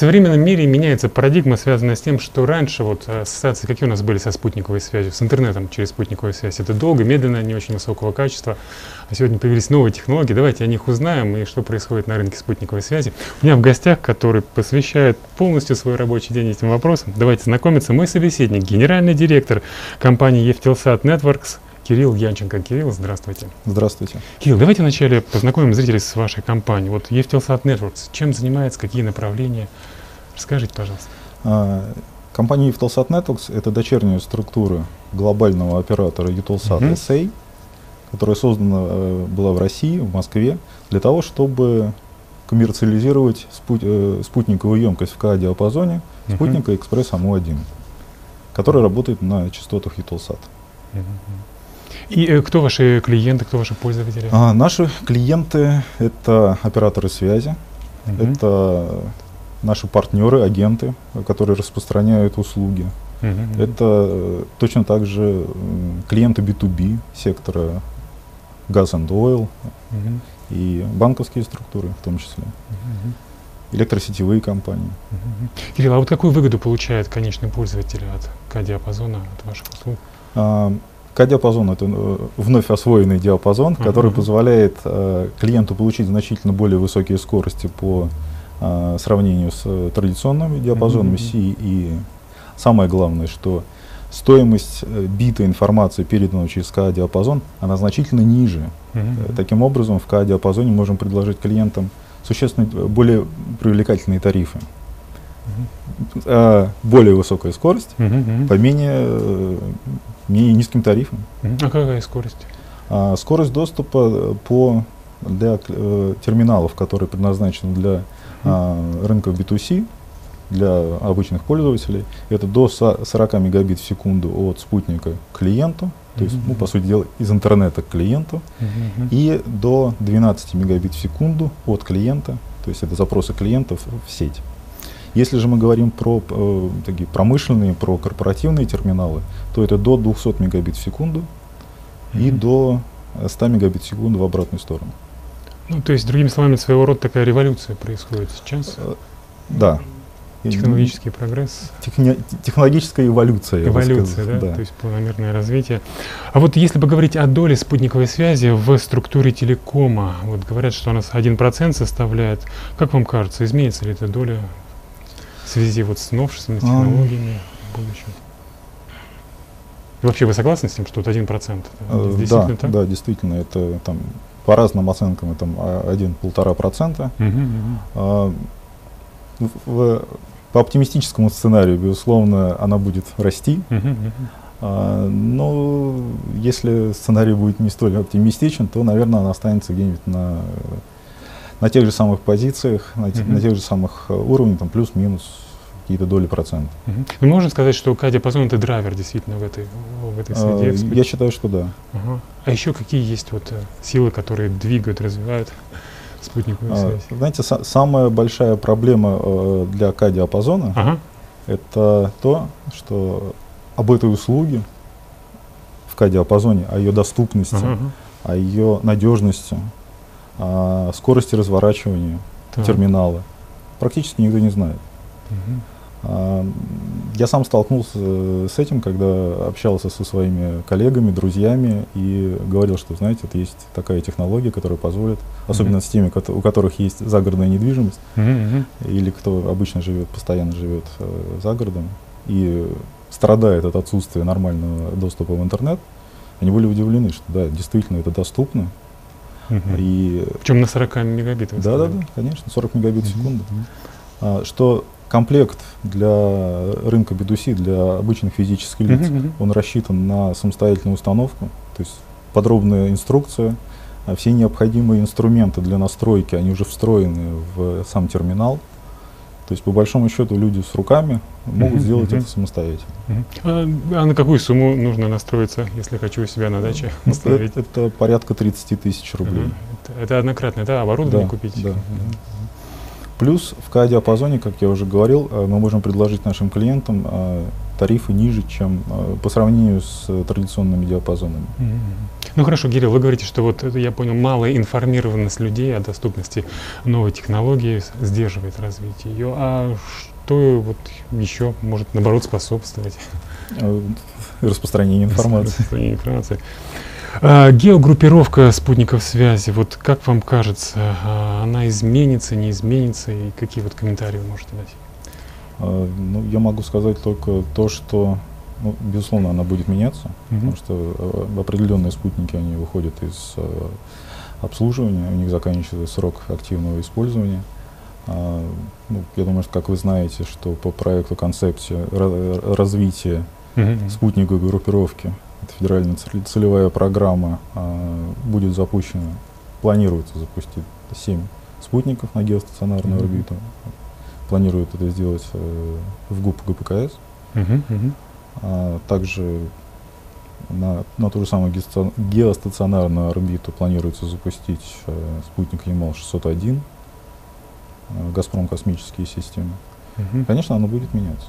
современном мире меняется парадигма, связанная с тем, что раньше вот ассоциации, какие у нас были со спутниковой связью, с интернетом через спутниковую связь, это долго, медленно, не очень высокого качества. А сегодня появились новые технологии, давайте о них узнаем и что происходит на рынке спутниковой связи. У меня в гостях, который посвящает полностью свой рабочий день этим вопросам, давайте знакомиться, мой собеседник, генеральный директор компании Ефтелсат Networks – Кирилл Янченко. Кирилл, здравствуйте. Здравствуйте. Кирилл, давайте вначале познакомим зрителей с вашей компанией. Вот Ефтелсат Networks, чем занимается, какие направления? Расскажите, пожалуйста. А, компания Ефтелсат Networks – это дочерняя структура глобального оператора Eutelsat uh-huh. SA, которая создана э, была в России, в Москве, для того, чтобы коммерциализировать спут, э, спутниковую емкость в К-диапазоне uh-huh. спутника Экспресс АМУ-1, который работает на частотах Eutelsat. Uh-huh. И э, кто ваши клиенты, кто ваши пользователи? А, наши клиенты — это операторы связи, uh-huh. это наши партнеры, агенты, которые распространяют услуги. Uh-huh. Это э, точно так же клиенты B2B сектора Gas and Oil uh-huh. и банковские структуры в том числе. Uh-huh электросетевые компании. Кирилл, а вот какую выгоду получает конечный пользователь от К-диапазона, от ваших услуг? А, К-диапазон — это э, вновь освоенный диапазон, uh-huh. который позволяет э, клиенту получить значительно более высокие скорости по э, сравнению с э, традиционными диапазонами. C. И самое главное, что стоимость э, бита информации, переданного через К-диапазон, она значительно ниже. Uh-huh. Таким образом, в К-диапазоне можем предложить клиентам существенно более привлекательные тарифы. Uh-huh. более высокая скорость uh-huh. по менее не низким тарифом. А какая скорость? А, скорость доступа э, по, для э, терминалов, которые предназначены для а, рынка B2C, для обычных пользователей, это до 40 мегабит в секунду от спутника к клиенту, то есть, ну, по сути дела, из интернета к клиенту, и до 12 мегабит в секунду от клиента, то есть это запросы клиентов в сеть. Если же мы говорим про э, такие промышленные, про корпоративные терминалы, то это до 200 мегабит в секунду и до 100 мегабит в секунду в обратную сторону. Ну, то есть, другими словами, своего рода такая революция происходит сейчас? Э, да. Технологический прогресс. Техни- технологическая эволюция. Эволюция, да? да? То есть планомерное развитие. А вот если поговорить о доле спутниковой связи в структуре телекома, вот говорят, что она 1% составляет. Как вам кажется, изменится ли эта доля в связи вот с новшествами, технологиями в будущем? И вообще вы согласны с тем, что это 1%? Это э, действительно да, так? да, действительно, это там по разным оценкам это 1-1,5%. Угу, угу. А, в, по оптимистическому сценарию, безусловно, она будет расти. Угу, угу. А, но если сценарий будет не столь оптимистичен, то, наверное, она останется где-нибудь на на тех же самых позициях, на, uh-huh. на тех же самых э, уровнях, там плюс-минус какие-то доли процентов. Uh-huh. Ну, можно сказать, что К-диапазон это драйвер действительно в этой, в этой среде? Uh, я считаю, что да. Uh-huh. А еще какие есть вот э, силы, которые двигают, развивают спутниковую uh, связь? Знаете, са- самая большая проблема uh, для К-диапазона uh-huh. это то, что об этой услуге в К-диапазоне, о ее доступности, uh-huh. о ее надежности, а, скорости разворачивания так. терминала практически никто не знает. Угу. А, я сам столкнулся с этим, когда общался со своими коллегами, друзьями и говорил, что, знаете, вот есть такая технология, которая позволит, особенно mm-hmm. с теми, у которых есть загородная недвижимость, mm-hmm. или кто обычно живет, постоянно живет э, за городом и страдает от отсутствия нормального доступа в интернет, они были удивлены, что да, действительно это доступно, Угу. И, Причем на 40 мегабитов. Да, да, да, конечно, 40 мегабит в секунду. Угу. А, что комплект для рынка B2C, для обычных физических лиц, uh-huh, он рассчитан на самостоятельную установку, то есть подробная инструкция, а все необходимые инструменты для настройки, они уже встроены в сам терминал. То есть, по большому счету, люди с руками могут uh-huh, сделать uh-huh. это самостоятельно. Uh-huh. А, а на какую сумму нужно настроиться, если хочу у себя на даче установить? Это, это порядка 30 тысяч рублей. Uh-huh. Это, это однократное, да, оборудование да, купить? Да. Uh-huh. Плюс в К-диапазоне, как я уже говорил, э, мы можем предложить нашим клиентам э, тарифы ниже, чем э, по сравнению с традиционными диапазонами. Ну хорошо, Кирилл, вы говорите, что вот я понял, малая информированность людей о доступности новой технологии сдерживает развитие ее. А что вот еще может наоборот способствовать? Распространение информации. Распространение информации. А, геогруппировка спутников связи, вот как вам кажется, а, она изменится, не изменится, и какие вот комментарии вы можете дать? А, ну, я могу сказать только то, что, ну, безусловно, она будет меняться, mm потому что определенные спутники, они выходят из обслуживания, у них заканчивается срок активного использования. ну, я думаю, что, как вы знаете, что по проекту концепции развития mm спутниковой группировки федеральная целевая программа а, будет запущена, планируется запустить 7 спутников на геостационарную mm-hmm. орбиту. Планируют это сделать э, в ГУП ГПКС. Mm-hmm. Mm-hmm. А, также на, на ту же самую геостационарную орбиту планируется запустить э, спутник Ямал-601, э, Газпром космические системы. Конечно, оно будет меняться.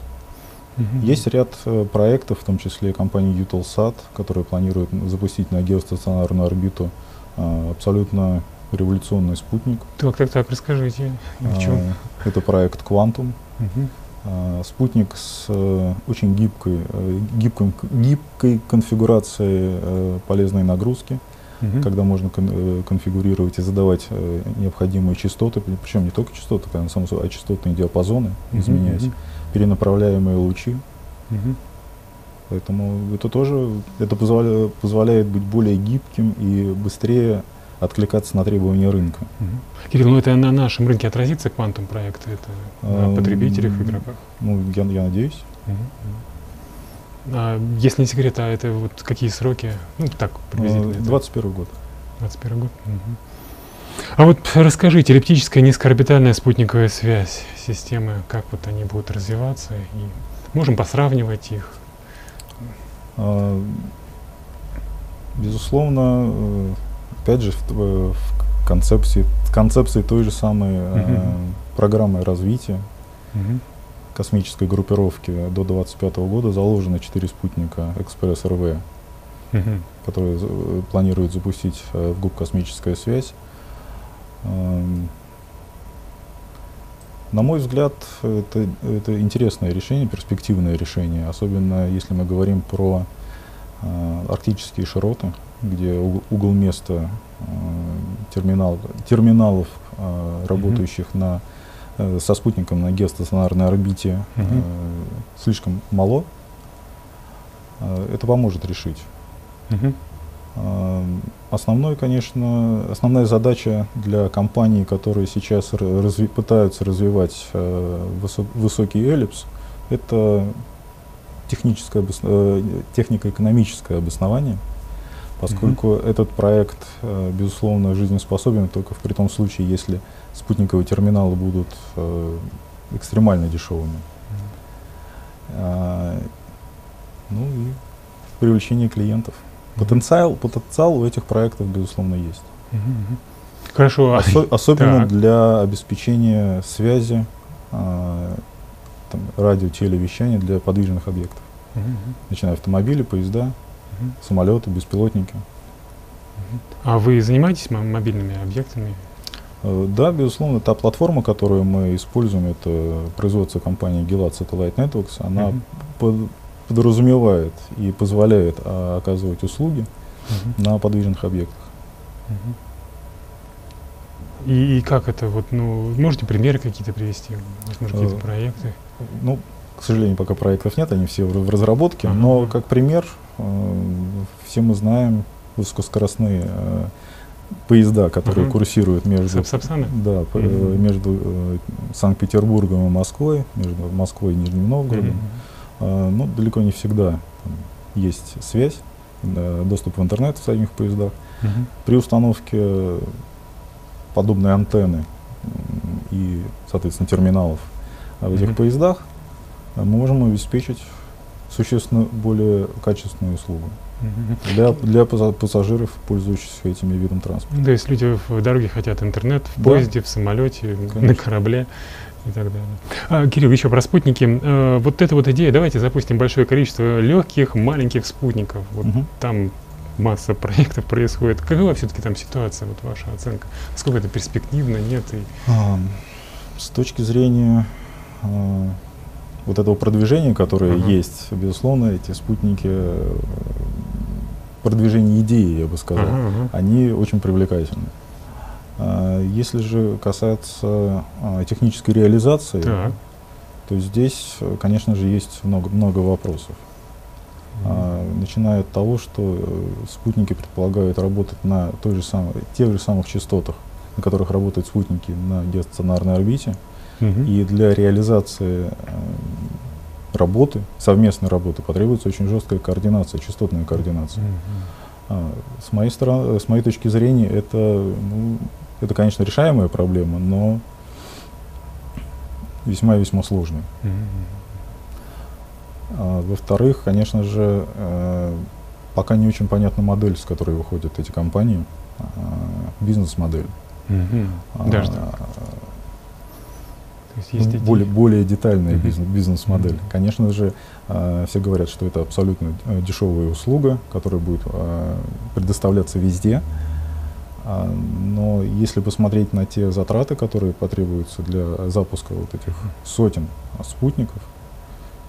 Угу. Есть ряд э, проектов, в том числе компании Utelsat, которые планируют запустить на геостационарную орбиту э, абсолютно революционный спутник. Так, так, так, расскажите, в чем? Э, это проект Quantum. Угу. Uh, спутник с uh, очень гибкой, uh, гибкой, гибкой конфигурацией uh, полезной нагрузки, uh-huh. когда можно кон- uh, конфигурировать и задавать uh, необходимые частоты, причем не только частоты, а, а частотные диапазоны uh-huh. изменять. Uh-huh перенаправляемые лучи. Угу. Поэтому это тоже это позволяет, позволяет быть более гибким и быстрее откликаться на требования рынка. Угу. Кирилл, ну это на нашем рынке отразится квантум проекта, это на потребителях, игроках? Ну, я, я надеюсь. Угу. А, если не секрет, а это вот какие сроки? Ну, так, приблизительно. 21 год. 21 год. Угу. А вот расскажите, эллиптическая низкоорбитальная спутниковая связь системы, как вот они будут развиваться, и можем посравнивать их? А, безусловно, э, опять же, в, в концепции, в концепции той же самой uh-huh. программы развития uh-huh. космической группировки до 2025 года заложено четыре спутника Экспресс-РВ, uh-huh. которые э, планируют запустить в ГУП «Космическая связь». Эм, на мой взгляд, это, это интересное решение, перспективное решение, особенно если мы говорим про э, арктические широты, где угол, угол места э, терминал, терминалов, э, работающих mm-hmm. на, э, со спутником на геостационарной орбите, mm-hmm. э, слишком мало. Э, это поможет решить. Mm-hmm. Основной, конечно, основная задача для компаний, которые сейчас разви пытаются развивать э, высо высокий эллипс, это техническое э, технико-экономическое обоснование, поскольку mm -hmm. этот проект, э, безусловно, жизнеспособен только в при том случае, если спутниковые терминалы будут э, экстремально дешевыми. Mm -hmm. а, ну и привлечение клиентов. Потенциал, потенциал у этих проектов, безусловно, есть. Хорошо. Осо- особенно так. для обеспечения связи, э, там, радио, телевещания для подвижных объектов. Угу. Начиная автомобили, поезда, угу. самолеты, беспилотники. А вы занимаетесь мобильными объектами? Э, да, безусловно, та платформа, которую мы используем, это производство компании Gilat Satellite Networks, она угу. под, подразумевает и позволяет а, оказывать услуги угу. на подвижных объектах. Угу. И, и как это вот, ну, можете примеры какие-то привести, возможно, какие-то э, проекты? Ну, к сожалению, пока проектов нет, они все в, разработке, ага. но как пример, э, все мы знаем высокоскоростные э, поезда, которые uh курсируют между, Сапсаны? да, uh между э, Санкт-Петербургом и Москвой, между Москвой и Нижним Новгородом. uh а, ну, далеко не всегда есть связь, доступ в интернет в самих поездах. Угу. При установке подобной антенны и, соответственно, терминалов в этих угу. поездах мы можем обеспечить существенно более качественную услугу угу. для, для пассажиров, пользующихся этими видом транспорта. То есть люди в дороге хотят интернет, в да. поезде, в самолете, Конечно. на корабле и так далее. А, Кирилл, еще про спутники. А, вот эта вот идея, давайте запустим большое количество легких, маленьких спутников. Вот угу. там масса проектов происходит. Какова все-таки там ситуация, вот ваша оценка? Сколько это перспективно, нет? И... А, с точки зрения а, вот этого продвижения, которое uh-huh. есть, безусловно, эти спутники, э, продвижение идеи, я бы сказал, uh-huh. они очень привлекательны. А, если же касаться а, технической реализации, uh-huh. то здесь, конечно же, есть много, много вопросов. Uh-huh. Начиная от того, что э, спутники предполагают работать на той же самой, тех же самых частотах, на которых работают спутники на геостационарной орбите, Угу. И для реализации э, работы, совместной работы, потребуется очень жесткая координация, частотная координация. А, с, моей стороны, с моей точки зрения, это, ну, это, конечно, решаемая проблема, но весьма-весьма сложная. Угу. А, во-вторых, конечно же, э, пока не очень понятна модель, с которой выходят эти компании, э, бизнес-модель. А, Даже есть более, более детальная mm-hmm. бизнес, бизнес-модель. Mm-hmm. Конечно же, э, все говорят, что это абсолютно э, дешевая услуга, которая будет э, предоставляться везде. А, но если посмотреть на те затраты, которые потребуются для запуска вот этих сотен спутников,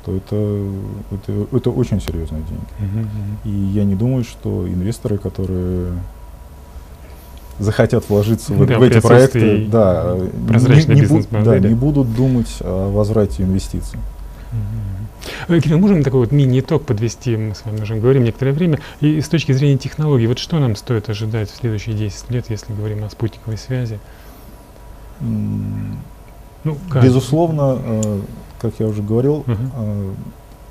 то это, это, это очень серьезные деньги. Mm-hmm. И я не думаю, что инвесторы, которые захотят вложиться в, да, в эти проекты, да, не, не, бу, да, не будут думать о возврате инвестиций. Угу. Кирилл, можем такой вот мини-итог подвести, мы с вами уже говорим некоторое время, и с точки зрения технологий, вот что нам стоит ожидать в следующие 10 лет, если говорим о спутниковой связи? Ну, Безусловно, э, как я уже говорил, угу. э,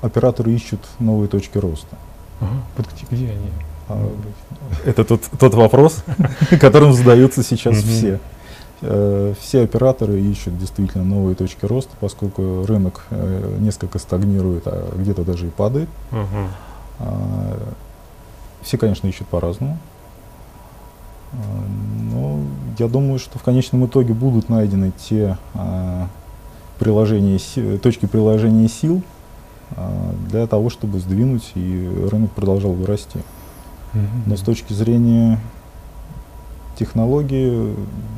операторы ищут новые точки роста. Ага. Вот где, где они? А, это тот, тот вопрос, которым задаются сейчас все. Э, все операторы ищут действительно новые точки роста, поскольку рынок э, несколько стагнирует, а где-то даже и падает. А, все, конечно, ищут по-разному. А, но я думаю, что в конечном итоге будут найдены те приложения, точки приложения сил для того, чтобы сдвинуть и рынок продолжал вырасти. Но с точки зрения технологии,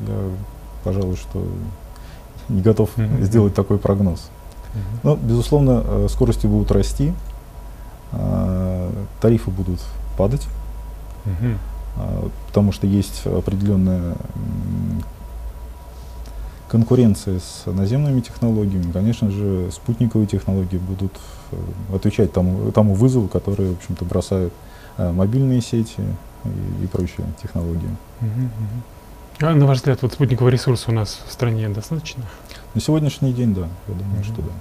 я, пожалуй, что не готов сделать такой прогноз. Но, безусловно, э, скорости будут расти, а, тарифы будут падать, а, потому что есть определенная конкуренция с наземными технологиями. Конечно же, спутниковые технологии будут э, отвечать тому, тому вызову, который, в общем-то, бросают Э, мобильные сети и, и прочие технологии. А на ваш взгляд, вот спутникового ресурса у нас в стране достаточно? На сегодняшний день, да, я думаю, что да.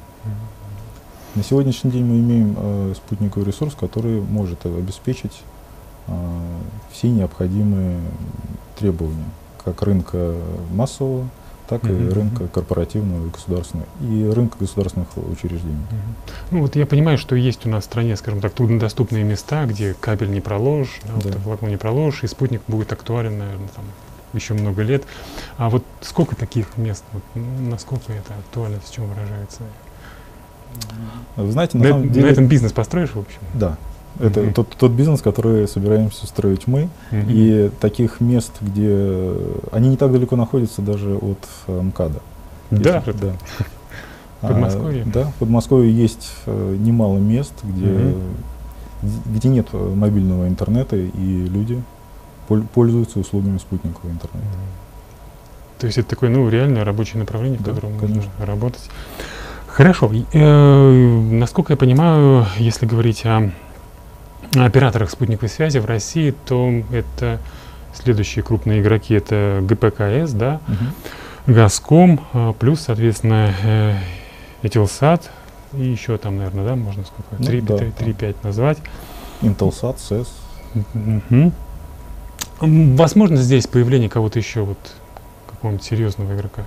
На сегодняшний день мы имеем э, спутниковый ресурс, который может обеспечить э, все необходимые требования, как рынка массового, так uh-huh, и рынка корпоративного и государственного, и рынка государственных учреждений. Uh-huh. Ну вот я понимаю, что есть у нас в стране, скажем так, труднодоступные места, где кабель не проложишь, да. Вот, не проложишь, и спутник будет актуален, наверное, там еще много лет. А вот сколько таких мест, вот, насколько это актуально, в чем выражается? Вы знаете, на, на, самом деле... на этом бизнес построишь, в общем? Да, это mm-hmm. тот, тот бизнес, который собираемся строить мы. Mm-hmm. И таких мест, где они не так далеко находятся даже от э, МКАДа. Да, если, да. Подмосковье? А, да, в Подмосковье есть э, немало мест, где, mm-hmm. где нет мобильного интернета, и люди пользуются услугами спутникового интернета. То есть это такое, ну, реальное рабочее направление, в котором конечно. нужно работать. Хорошо. Э, насколько я понимаю, если говорить о операторах спутниковой связи в России, то это следующие крупные игроки, это ГПКС, да, угу. Газком, а, плюс, соответственно, э, Этилсат, и еще там, наверное, да, можно сколько? Ну, 3-5 да, назвать. Интелсат, СЭС. Угу. Возможно здесь появление кого-то еще, вот какого-нибудь серьезного игрока?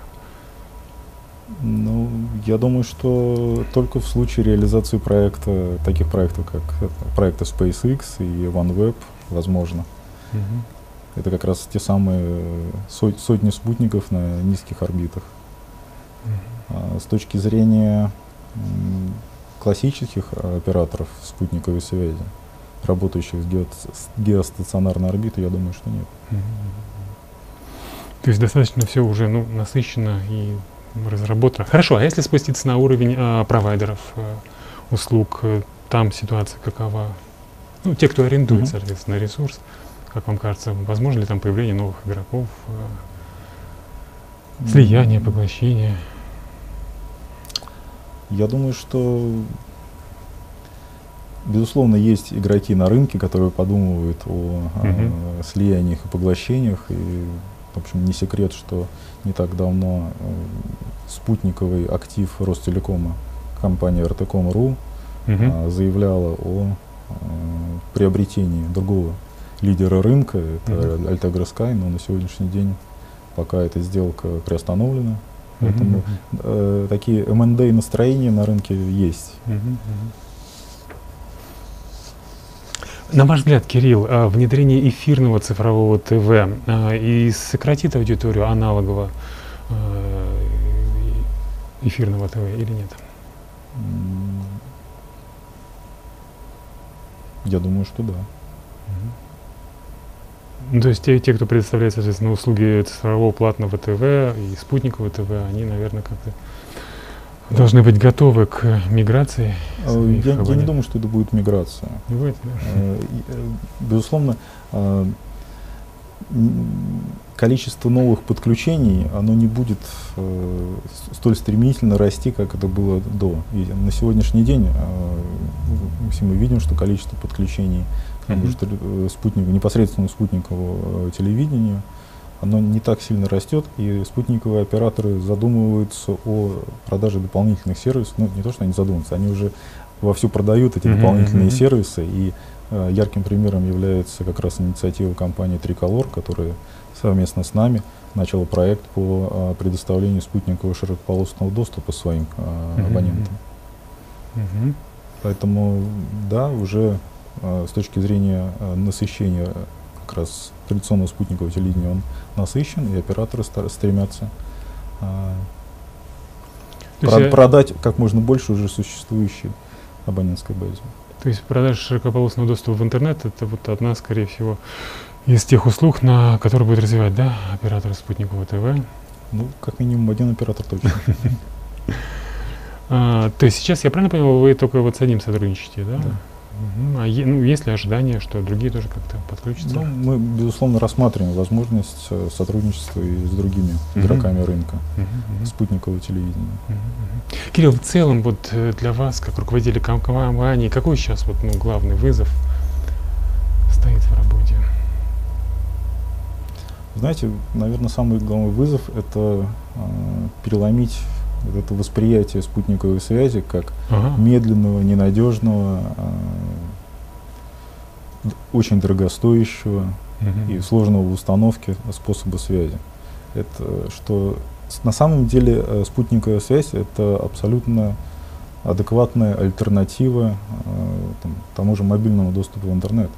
Ну, я думаю, что только в случае реализации проекта, таких проектов, как проекты SpaceX и OneWeb, возможно. Угу. Это как раз те самые сотни спутников на низких орбитах. Угу. С точки зрения классических операторов спутниковой связи, работающих с, гео с геостационарной орбитой, я думаю, что нет. То есть достаточно все уже ну, насыщенно и разработано. Хорошо, а если спуститься на уровень а, провайдеров а, услуг, э, там ситуация какова? Ну, те, кто арендует, mm-hmm. соответственно, ресурс, как вам кажется, возможно ли там появление новых игроков, а, слияние, поглощение? Я думаю, что безусловно есть игроки на рынке, которые подумывают о, mm-hmm. о слияниях и поглощениях. И, в общем, не секрет, что не так давно э, спутниковый актив Ростелекома, компания РТКом.ру, mm-hmm. заявляла о э, приобретении другого лидера рынка, это mm-hmm. Altegra Sky, но на сегодняшний день пока эта сделка приостановлена. Поэтому э, такие M&A настроения на рынке есть. Mm-hmm. На ваш взгляд, Кирилл, а, внедрение эфирного цифрового ТВ а, и сократит аудиторию аналогового а, эфирного ТВ или нет? Я думаю, что да. Ну, то есть те, те, кто предоставляет, соответственно, услуги цифрового платного ТВ и спутникового ТВ, они, наверное, как-то должны быть готовы к миграции? Э, я, я не думаю, что это будет миграция. Не будет, да? Э, э, безусловно, количество новых подключений, оно не будет столь стремительно расти, как это было до. И на сегодняшний день все мы видим, что количество подключений к mm-hmm. спутнику, непосредственно спутникового телевидению, оно не так сильно растет, и спутниковые операторы задумываются о продаже дополнительных сервисов. Ну, не то, что они задумываются, они уже вовсю продают эти дополнительные mm-hmm. сервисы, и э, ярким примером является как раз инициатива компании Tricolor, которая совместно с нами начала проект по э, предоставлению спутникового широкополосного доступа своим э, mm-hmm. абонентам. Mm-hmm. Поэтому, да, уже э, с точки зрения э, насыщения как раз традиционного спутникового телевидения, он насыщен, и операторы стремятся а, про- продать как можно больше уже существующей абонентской базе. То есть продажа широкополосного доступа в интернет это вот одна, скорее всего, из тех услуг, на которые будет развивать, да, оператор спутникового ТВ? Ну, как минимум один оператор точно. А, то есть сейчас, я правильно понял, вы только вот с одним сотрудничаете, да? Да. Угу. А е, ну, есть ли ожидание, что другие тоже как-то подключатся? Ну, мы, безусловно, рассматриваем возможность э, сотрудничества и с другими угу. игроками рынка угу. спутникового телевидения. Угу. Кирилл, в целом, вот э, для вас, как руководителя компании, какой сейчас вот, ну, главный вызов стоит в работе? Знаете, наверное, самый главный вызов – это э, переломить вот это восприятие спутниковой связи как ага. медленного, ненадежного, э, очень дорогостоящего угу. и сложного в установке способа связи. Это что на самом деле э, спутниковая связь это абсолютно адекватная альтернатива э, там, тому же мобильному доступу в интернет.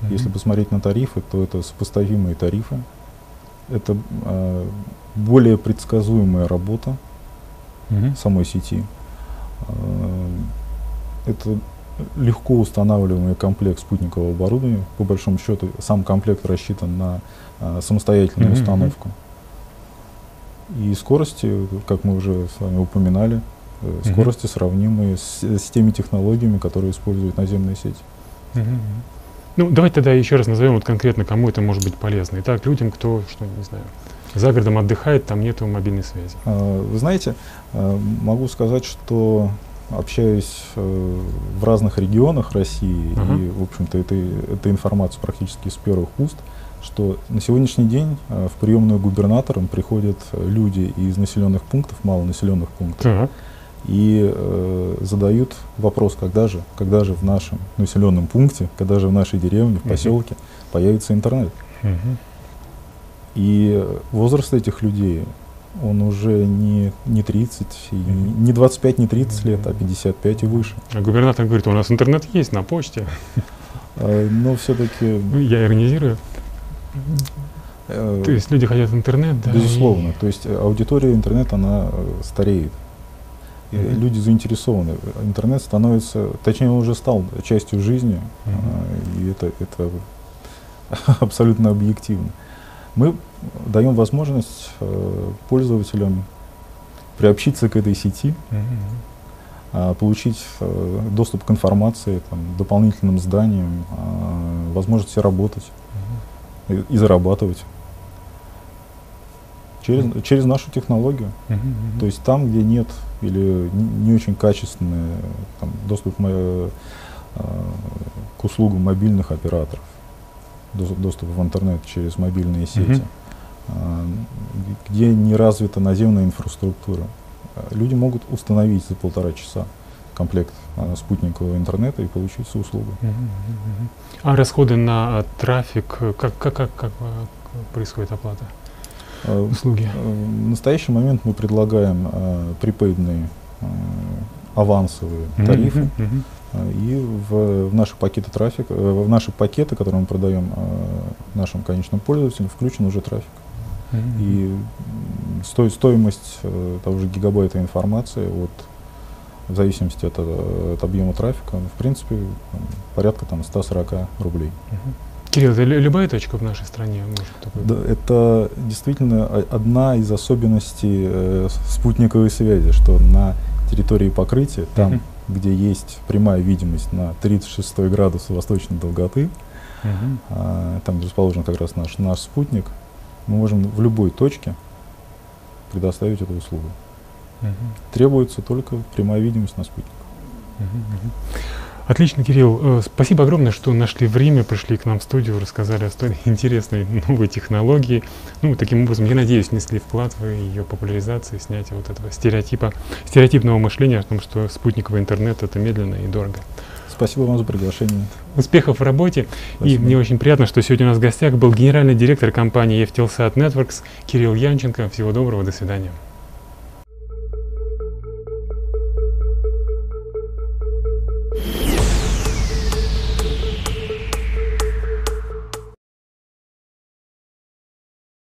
Mm-hmm. Если посмотреть на тарифы, то это сопоставимые тарифы, это э, более предсказуемая работа, угу. самой сети. Э, это легко устанавливаемый комплект спутникового оборудования. По большому счету, сам комплект рассчитан на а, самостоятельную mm-hmm. установку. И скорости, как мы уже с вами упоминали, mm-hmm. скорости сравнимые с, с теми технологиями, которые используют наземные сети. Mm-hmm. Ну, давайте тогда еще раз назовем вот конкретно, кому это может быть полезно. Итак, людям, кто, что, не знаю, за городом отдыхает, там нету мобильной связи. А, вы знаете, а, могу сказать, что общаюсь э, в разных регионах России, uh-huh. и, в общем-то, это, эта информация практически с первых уст, что на сегодняшний день э, в приемную губернаторам приходят люди из населенных пунктов, малонаселенных пунктов, uh-huh. и э, задают вопрос, когда же, когда же в нашем населенном пункте, когда же в нашей деревне, в поселке uh-huh. появится интернет. Uh-huh. И возраст этих людей, он уже не, не 30, и не 25, не 30 лет, а 55 и выше. А губернатор говорит, у нас интернет есть на почте. А, но все-таки... Ну, я иронизирую. Э, То есть люди хотят интернет, да? Безусловно. То есть аудитория интернета, она э, стареет. mm-hmm. люди заинтересованы. Интернет становится, точнее, он уже стал частью жизни, mm-hmm. и это, это абсолютно объективно. Мы даем возможность э, пользователям приобщиться к этой сети, mm-hmm. получить э, доступ к информации, там, дополнительным зданиям, э, возможности работать mm-hmm. и, и зарабатывать через, mm-hmm. через нашу технологию. Mm-hmm. То есть там, где нет или не, не очень качественный там, доступ э, к услугам мобильных операторов, доступ в интернет через мобильные сети. Mm-hmm где не развита наземная инфраструктура. Люди могут установить за полтора часа комплект а, спутникового интернета и получить всю услугу. А расходы на трафик, как, как, как, как происходит оплата а, услуги? В настоящий момент мы предлагаем а, припейдные авансовые тарифы. И в, в наши пакеты трафика, в наши пакеты, которые мы продаем нашим конечным пользователям, включен уже трафик. И сто, стоимость э, того же гигабайта информации от в зависимости от, от объема трафика, в принципе, порядка там, 140 рублей. Кирилл, это любая точка в нашей стране может такой? Да, это действительно одна из особенностей э, спутниковой связи, что на территории покрытия, там, uh-huh. Где есть прямая видимость на 36 градус восточной долготы, uh-huh. а, там расположен как раз наш, наш спутник, мы можем в любой точке предоставить эту услугу. Угу. Требуется только прямая видимость на спутник. Угу, Отлично, Кирилл. Э, спасибо огромное, что нашли время, пришли к нам в студию, рассказали о столь интересной новой технологии. Ну, таким образом, я надеюсь, внесли вклад в ее популяризацию, снятие вот этого стереотипа, стереотипного мышления о том, что спутниковый интернет это медленно и дорого. Спасибо вам за приглашение. Успехов в работе. Спасибо. И мне очень приятно, что сегодня у нас в гостях был генеральный директор компании Eftelsat Networks Кирилл Янченко. Всего доброго, до свидания.